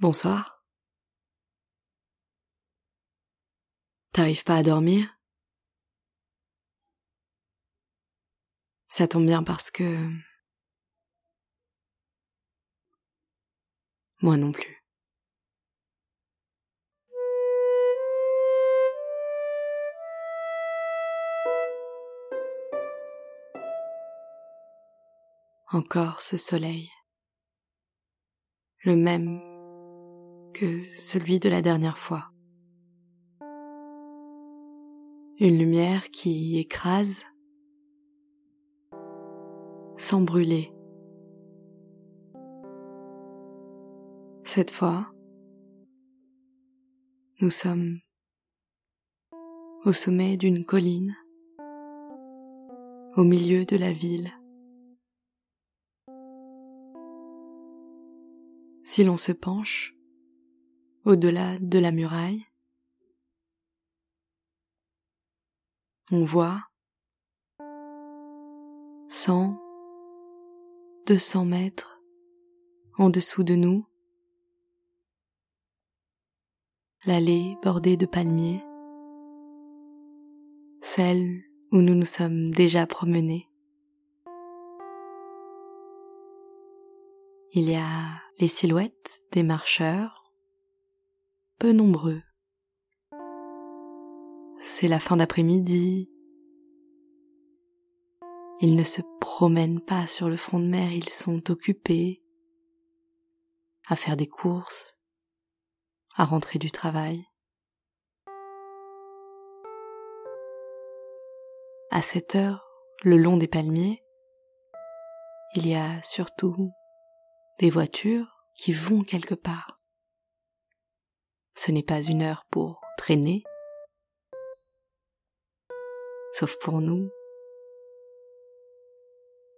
Bonsoir. T'arrives pas à dormir? Ça tombe bien parce que... Moi non plus. Encore ce soleil. Le même que celui de la dernière fois. Une lumière qui écrase sans brûler. Cette fois, nous sommes au sommet d'une colline, au milieu de la ville. Si l'on se penche au-delà de la muraille, on voit cent 200 mètres en dessous de nous, l'allée bordée de palmiers, celle où nous nous sommes déjà promenés. Il y a les silhouettes des marcheurs, peu nombreux. C'est la fin d'après-midi, ils ne se promènent pas sur le front de mer, ils sont occupés à faire des courses, à rentrer du travail. À cette heure, le long des palmiers, il y a surtout des voitures qui vont quelque part. Ce n'est pas une heure pour traîner, sauf pour nous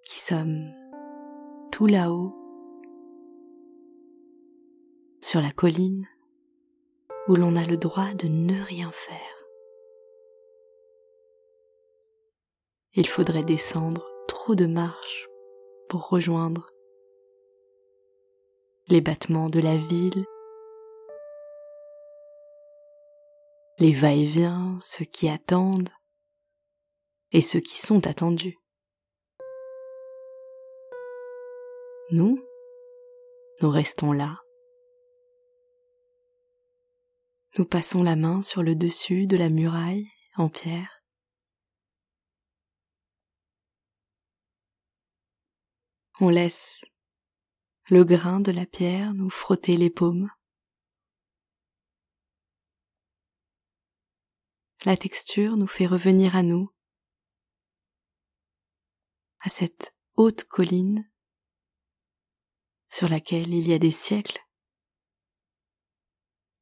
qui sommes tout là-haut, sur la colline, où l'on a le droit de ne rien faire. Il faudrait descendre trop de marches pour rejoindre les battements de la ville, les va-et-vient, ceux qui attendent et ceux qui sont attendus. Nous, nous restons là. Nous passons la main sur le dessus de la muraille en pierre. On laisse le grain de la pierre nous frotter les paumes. La texture nous fait revenir à nous, à cette haute colline sur laquelle il y a des siècles,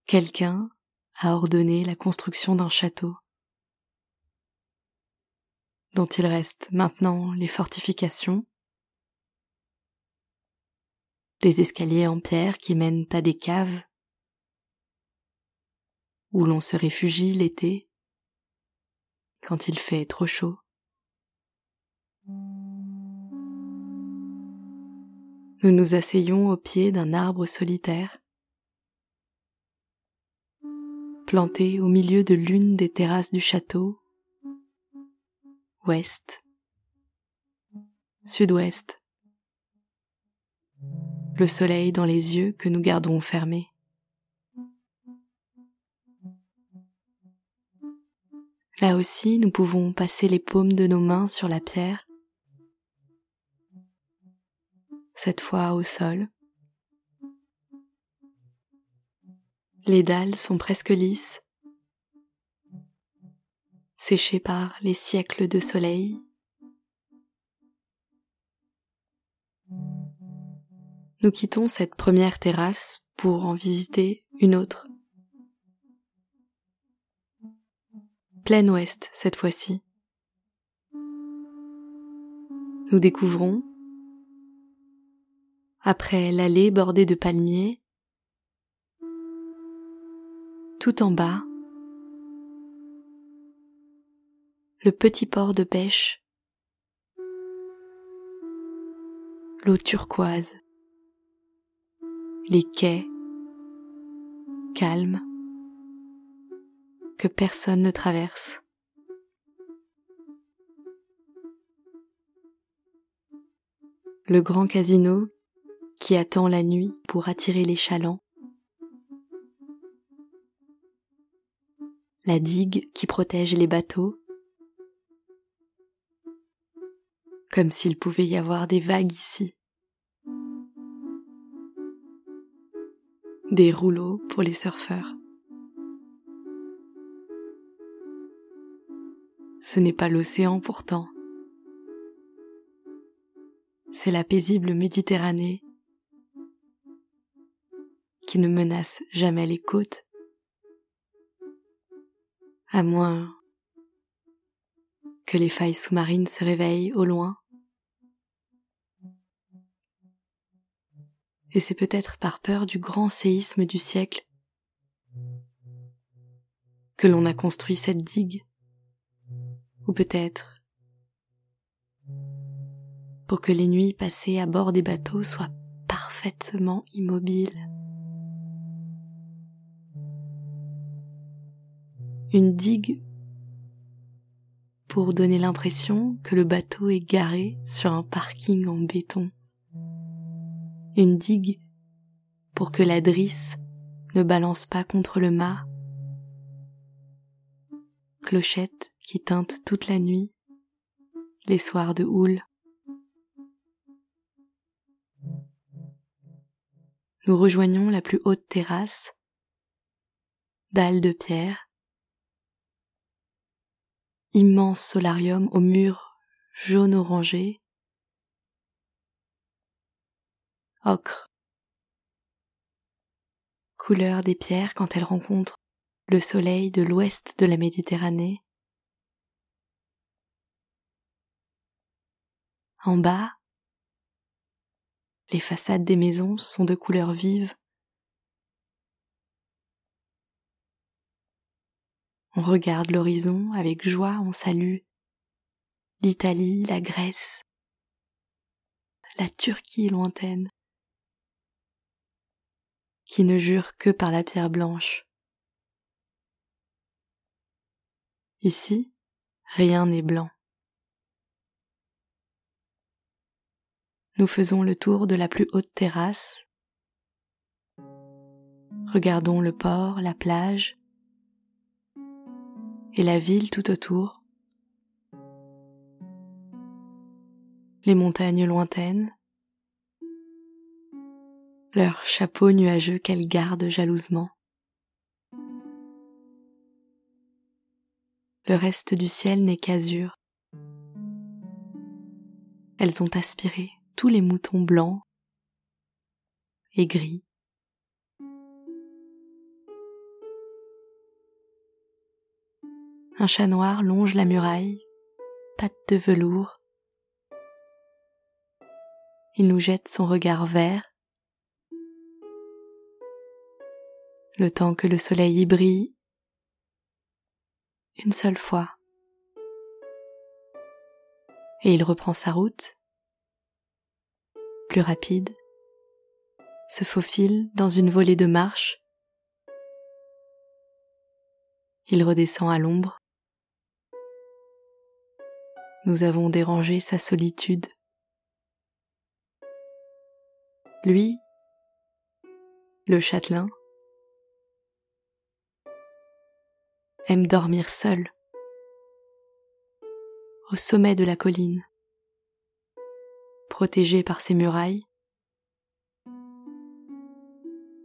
quelqu'un a ordonné la construction d'un château dont il reste maintenant les fortifications, des escaliers en pierre qui mènent à des caves où l'on se réfugie l'été quand il fait trop chaud. nous nous asseyons au pied d'un arbre solitaire, planté au milieu de l'une des terrasses du château, ouest, sud-ouest, le soleil dans les yeux que nous gardons fermés. Là aussi, nous pouvons passer les paumes de nos mains sur la pierre cette fois au sol. Les dalles sont presque lisses, séchées par les siècles de soleil. Nous quittons cette première terrasse pour en visiter une autre. Pleine ouest cette fois-ci. Nous découvrons après l'allée bordée de palmiers, tout en bas, le petit port de pêche, l'eau turquoise, les quais calme que personne ne traverse. Le grand casino qui attend la nuit pour attirer les chalands. La digue qui protège les bateaux. Comme s'il pouvait y avoir des vagues ici. Des rouleaux pour les surfeurs. Ce n'est pas l'océan pourtant. C'est la paisible Méditerranée qui ne menace jamais les côtes, à moins que les failles sous-marines se réveillent au loin. Et c'est peut-être par peur du grand séisme du siècle que l'on a construit cette digue ou peut-être pour que les nuits passées à bord des bateaux soient parfaitement immobiles. Une digue pour donner l'impression que le bateau est garé sur un parking en béton. Une digue pour que la drisse ne balance pas contre le mât. Clochette qui teinte toute la nuit, les soirs de houle. Nous rejoignons la plus haute terrasse, dalles de pierre, immense solarium aux murs jaune orangé, ocre, couleur des pierres quand elles rencontrent le soleil de l'ouest de la Méditerranée, En bas, les façades des maisons sont de couleurs vives. On regarde l'horizon avec joie, on salue l'Italie, la Grèce, la Turquie lointaine, qui ne jure que par la pierre blanche. Ici, rien n'est blanc. Nous faisons le tour de la plus haute terrasse. Regardons le port, la plage et la ville tout autour. Les montagnes lointaines, leurs chapeaux nuageux qu'elles gardent jalousement. Le reste du ciel n'est qu'azur. Elles ont aspiré tous les moutons blancs et gris. Un chat noir longe la muraille, patte de velours. Il nous jette son regard vert. Le temps que le soleil y brille une seule fois. Et il reprend sa route plus rapide, se faufile dans une volée de marche. Il redescend à l'ombre. Nous avons dérangé sa solitude. Lui, le châtelain, aime dormir seul au sommet de la colline protégé par ses murailles,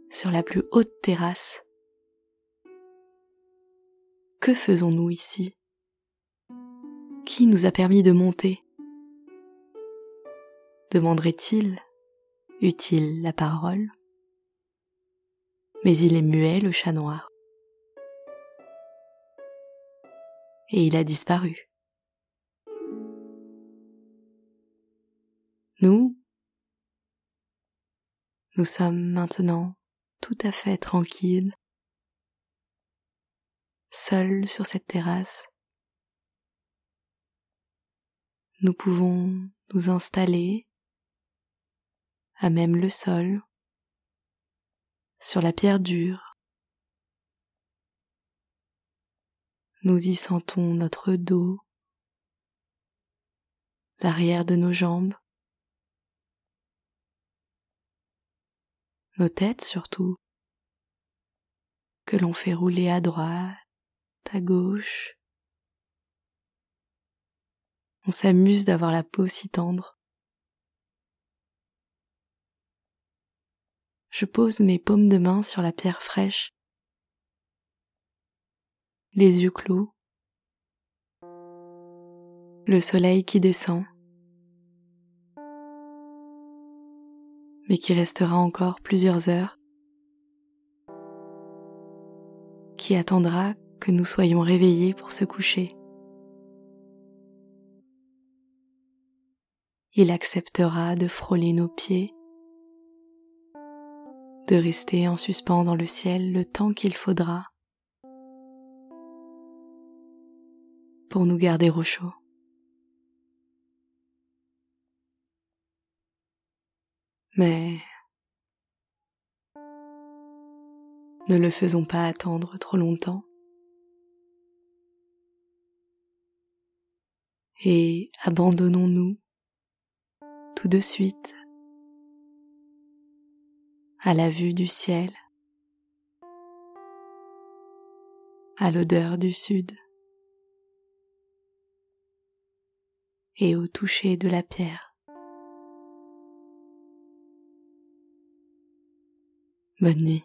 sur la plus haute terrasse. Que faisons-nous ici? Qui nous a permis de monter? Demanderait-il, eut-il la parole? Mais il est muet, le chat noir. Et il a disparu. Nous sommes maintenant tout à fait tranquilles, seuls sur cette terrasse. Nous pouvons nous installer à même le sol, sur la pierre dure. Nous y sentons notre dos, l'arrière de nos jambes, nos têtes surtout, que l'on fait rouler à droite, à gauche. On s'amuse d'avoir la peau si tendre. Je pose mes paumes de main sur la pierre fraîche, les yeux clos, le soleil qui descend. Mais qui restera encore plusieurs heures, qui attendra que nous soyons réveillés pour se coucher. Il acceptera de frôler nos pieds, de rester en suspens dans le ciel le temps qu'il faudra pour nous garder au chaud. Mais ne le faisons pas attendre trop longtemps. Et abandonnons-nous tout de suite à la vue du ciel, à l'odeur du sud et au toucher de la pierre. Bonne nuit.